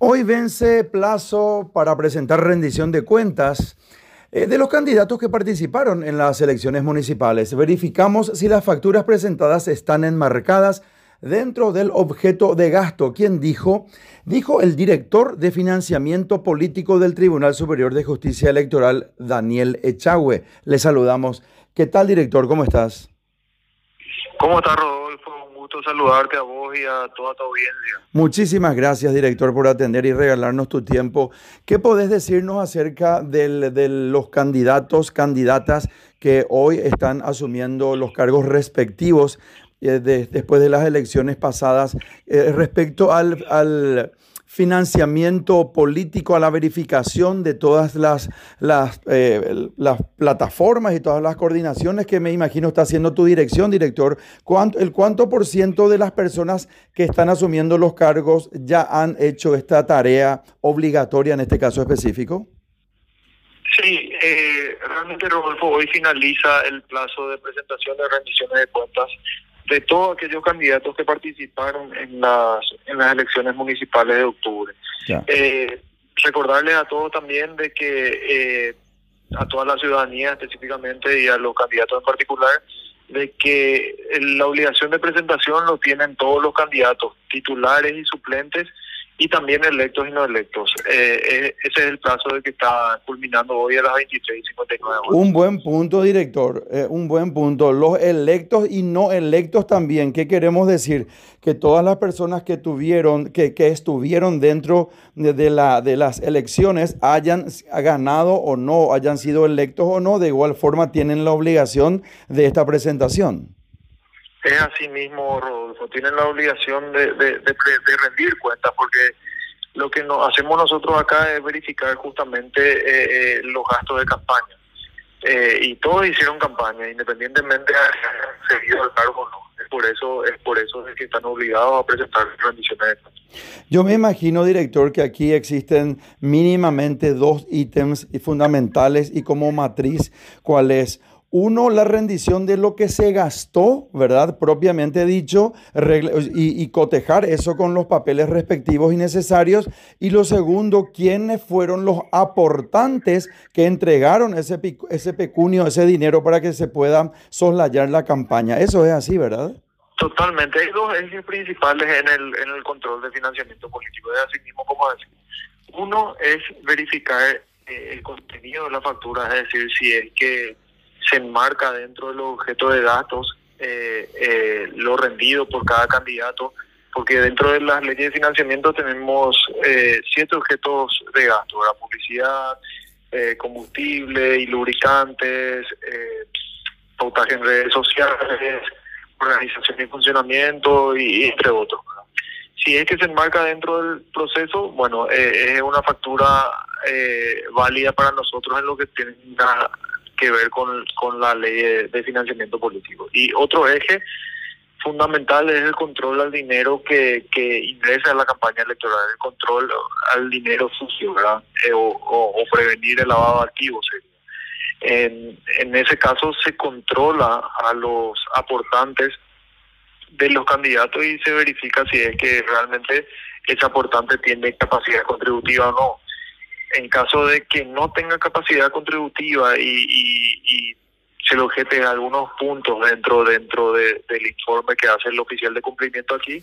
Hoy vence plazo para presentar rendición de cuentas eh, de los candidatos que participaron en las elecciones municipales. Verificamos si las facturas presentadas están enmarcadas dentro del objeto de gasto. ¿Quién dijo? Dijo el director de financiamiento político del Tribunal Superior de Justicia Electoral, Daniel Echagüe. Le saludamos. ¿Qué tal, director? ¿Cómo estás? ¿Cómo estás, Rodolfo? Saludarte a vos y a toda tu audiencia. Muchísimas gracias, director, por atender y regalarnos tu tiempo. ¿Qué podés decirnos acerca de los candidatos, candidatas que hoy están asumiendo los cargos respectivos eh, después de las elecciones pasadas eh, respecto al, al financiamiento político, a la verificación de todas las, las, eh, las plataformas y todas las coordinaciones que me imagino está haciendo tu dirección, director. ¿Cuánto, ¿El cuánto por ciento de las personas que están asumiendo los cargos ya han hecho esta tarea obligatoria en este caso específico? Sí, eh, realmente Rodolfo, hoy finaliza el plazo de presentación de rendiciones de cuentas de todos aquellos candidatos que participaron en las, en las elecciones municipales de octubre. Eh, recordarles a todos también de que eh, a toda la ciudadanía específicamente y a los candidatos en particular, de que la obligación de presentación lo tienen todos los candidatos, titulares y suplentes, y también electos y no electos. Eh, eh, ese es el plazo de que está culminando hoy a las 23.59 Un buen punto, director, eh, un buen punto. Los electos y no electos también. ¿Qué queremos decir? Que todas las personas que tuvieron, que, que estuvieron dentro de, la, de las elecciones hayan ganado o no, hayan sido electos o no, de igual forma tienen la obligación de esta presentación es así mismo, Rodolfo, tienen la obligación de, rendir cuentas porque lo que hacemos nosotros acá es verificar justamente eh, eh, los gastos de campaña. Eh, y todos hicieron campaña, independientemente de si seguido el cargo o no. Es por eso, es por eso que están obligados a presentar rendiciones de cuentas. Yo me imagino, director, que aquí existen mínimamente dos ítems fundamentales y como matriz, ¿cuál es? Uno, la rendición de lo que se gastó, ¿verdad? Propiamente dicho, y, cotejar eso con los papeles respectivos y necesarios. Y lo segundo, quiénes fueron los aportantes que entregaron ese, ese pecunio, ese dinero para que se pueda soslayar la campaña. Eso es así, ¿verdad? Totalmente. Hay dos ejes principales en el, en el control de financiamiento político. Es así mismo como decir. Uno es verificar eh, el contenido de la factura, es decir, si es que se enmarca dentro del objeto de datos eh, eh, lo rendido por cada candidato, porque dentro de las leyes de financiamiento tenemos eh, siete objetos de gasto, la publicidad, eh, combustible y lubricantes, pautaje en redes sociales, organización y funcionamiento y, entre otros. Si es que se enmarca dentro del proceso, bueno, es una factura válida para nosotros en lo que tiene una que ver con, con la ley de, financiamiento político. Y otro eje fundamental es el control al dinero que, que ingresa a la campaña electoral, el control al dinero sucio, ¿verdad? Eh, o, prevenir el lavado de activos. En, en ese caso se controla a los aportantes de los candidatos y se verifica si es que realmente ese aportante tiene capacidad contributiva o no en caso de que no tenga capacidad contributiva y, se le objete algunos puntos dentro dentro del informe que hace el oficial de cumplimiento aquí,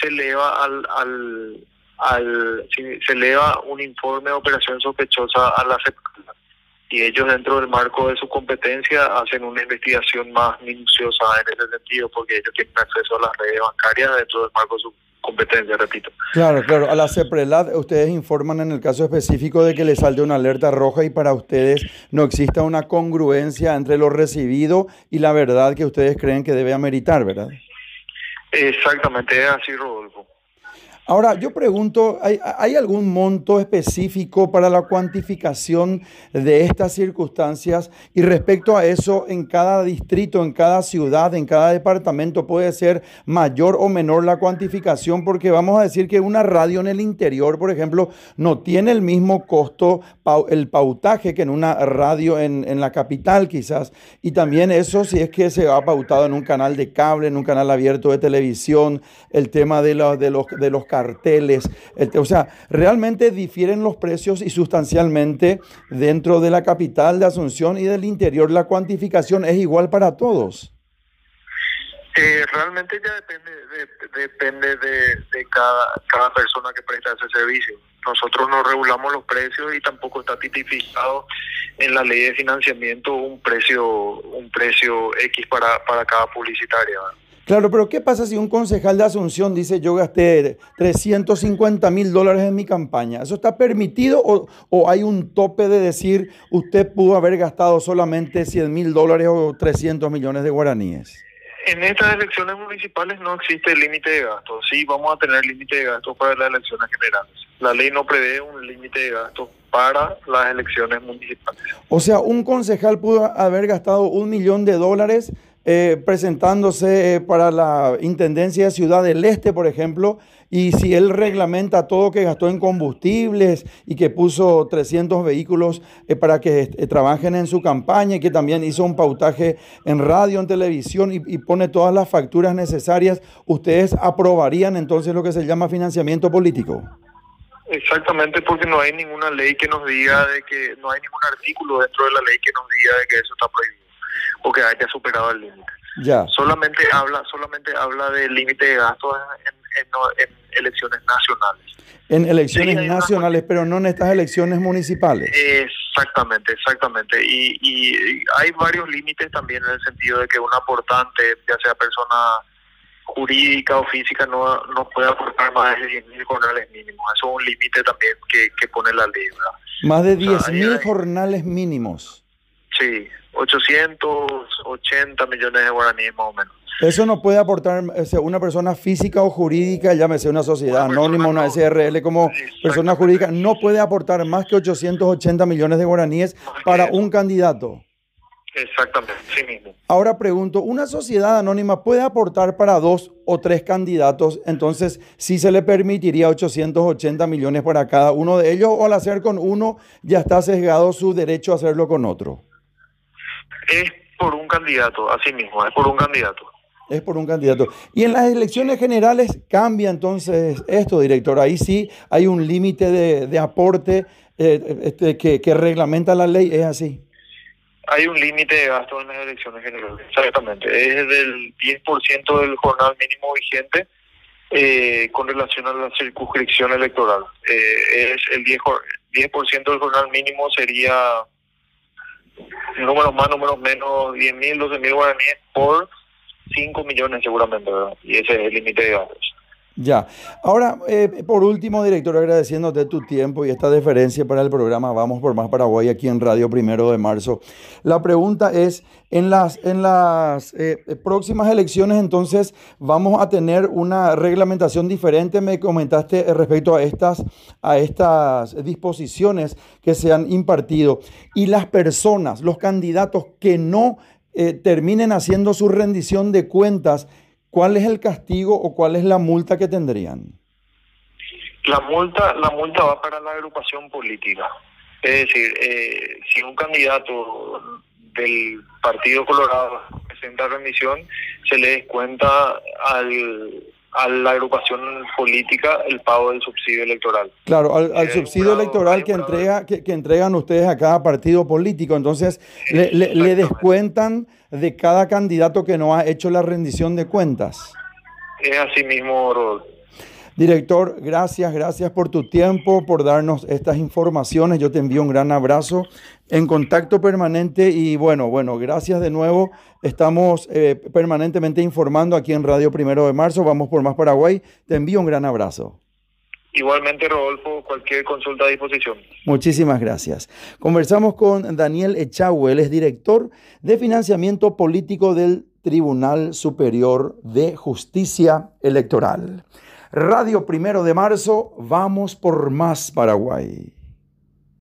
se eleva al, al, al se eleva un informe de operación sospechosa a la CEP y ellos dentro del marco de su competencia hacen una investigación más minuciosa en ese sentido porque ellos tienen acceso a las redes bancarias dentro del marco de su competencia, repito. Claro, claro. A la CEPRELAD ustedes informan en el caso específico de que les salte una alerta roja y para ustedes no exista una congruencia entre lo recibido y la verdad que ustedes creen que debe ameritar, ¿verdad? Exactamente, es así, Rodolfo. Ahora, yo pregunto, ¿hay, algún monto específico para la cuantificación de estas circunstancias? Y respecto a eso, en cada distrito, en cada ciudad, en cada departamento puede ser mayor o menor la cuantificación, porque vamos a decir que una radio en el interior, por ejemplo, no tiene el mismo costo, el pautaje que en una radio en, en la capital quizás. Y también eso si es que se ha pautado en un canal de cable, en un canal abierto de televisión, el tema de, de los, de los carteles. O sea, realmente difieren los precios y sustancialmente dentro de la capital de Asunción y del interior. La cuantificación es igual para todos. Eh, realmente ya depende de, depende de, cada, cada persona que presta ese servicio. Nosotros no regulamos los precios y tampoco está tipificado en la ley de financiamiento un precio un precio X para, para cada publicitaria. Claro, pero ¿qué pasa si un concejal de Asunción dice yo gasté 350 mil dólares en mi campaña? ¿Eso está permitido o, o, hay un tope de decir usted pudo haber gastado solamente 100 mil dólares o 300 millones de guaraníes? En estas elecciones municipales no existe límite de gastos. Sí, vamos a tener límite de gastos para las elecciones generales. La ley no prevé un límite de gastos para las elecciones municipales. O sea, un concejal pudo haber gastado un millón de dólares eh, presentándose eh, para la Intendencia de Ciudad del Este, por ejemplo, y si él reglamenta todo que gastó en combustibles y que puso 300 vehículos eh, para que trabajen en su campaña y que también hizo un pautaje en radio, en televisión y, y pone todas las facturas necesarias, ¿ustedes aprobarían entonces lo que se llama financiamiento político? Exactamente, porque no hay ninguna ley que nos diga de que, no hay ningún artículo dentro de la ley que nos diga de que eso está prohibido o que haya superado el límite. Ya. Solamente habla, solamente habla del límite de gastos en, elecciones nacionales. En elecciones nacionales, pero no en estas elecciones municipales. Exactamente, exactamente. Y, y hay varios límites también en el sentido de que un aportante, ya sea persona jurídica o física, no, no puede aportar más de 10 mil jornales mínimos. Eso es un límite también que, que pone la ley. Más de 10 mil jornales mínimos. Sí, 880 millones de guaraníes más o menos. Eso no puede aportar una persona física o jurídica, llámese una sociedad anónima, una SRL como persona jurídica, no puede aportar más que 880 millones de guaraníes para un candidato. Exactamente, sí mismo. Ahora pregunto, ¿una sociedad anónima puede aportar para dos o tres candidatos? Entonces, ¿sí se le permitiría 880 millones para cada uno de ellos o al hacer con uno ya está sesgado su derecho a hacerlo con otro? Es por un candidato, así mismo, es por un candidato. Es por un candidato. Y en las elecciones generales cambia entonces esto, director. Ahí sí hay un límite de, aporte eh, este, que, que reglamenta la ley, ¿es así? hay un límite de gasto en las elecciones generales, exactamente. Es del 10% del jornal mínimo vigente eh, con relación a la circunscripción electoral. Eh, es el 10%, 10 del jornal mínimo sería números más, números menos, 10 mil, 12 mil guaraníes por 5 millones seguramente, Y ese es el límite de gastos. Ya. Ahora, eh, por último, director, agradeciéndote tu tiempo y esta deferencia para el programa Vamos por Más Paraguay aquí en Radio Primero de Marzo. La pregunta es, en las, en las eh, próximas elecciones, entonces, ¿vamos a tener una reglamentación diferente? Me comentaste respecto a estas, a estas disposiciones que se han impartido. Y las personas, los candidatos que no eh, terminen haciendo su rendición de cuentas, ¿cuál es el castigo o cuál es la multa que tendrían? La multa, la multa va para la agrupación política. Es decir, eh, si un candidato del Partido Colorado presenta remisión, se le descuenta al, a la agrupación política el pago del subsidio electoral. Claro, al, subsidio electoral que entrega que, entregan ustedes a cada partido político. Entonces, le, le, descuentan de cada candidato que no ha hecho la rendición de cuentas. Es así mismo, Director, gracias, gracias por tu tiempo, por darnos estas informaciones. Yo te envío un gran abrazo en contacto permanente y bueno, bueno, gracias de nuevo. Estamos eh, permanentemente informando aquí en Radio Primero de Marzo. Vamos por más Paraguay. Te envío un gran abrazo. Igualmente, Rodolfo, cualquier consulta a disposición. Muchísimas gracias. Conversamos con Daniel Echagüe, él es director de financiamiento político del Tribunal Superior de Justicia Electoral. Radio Primero de Marzo, vamos por más Paraguay.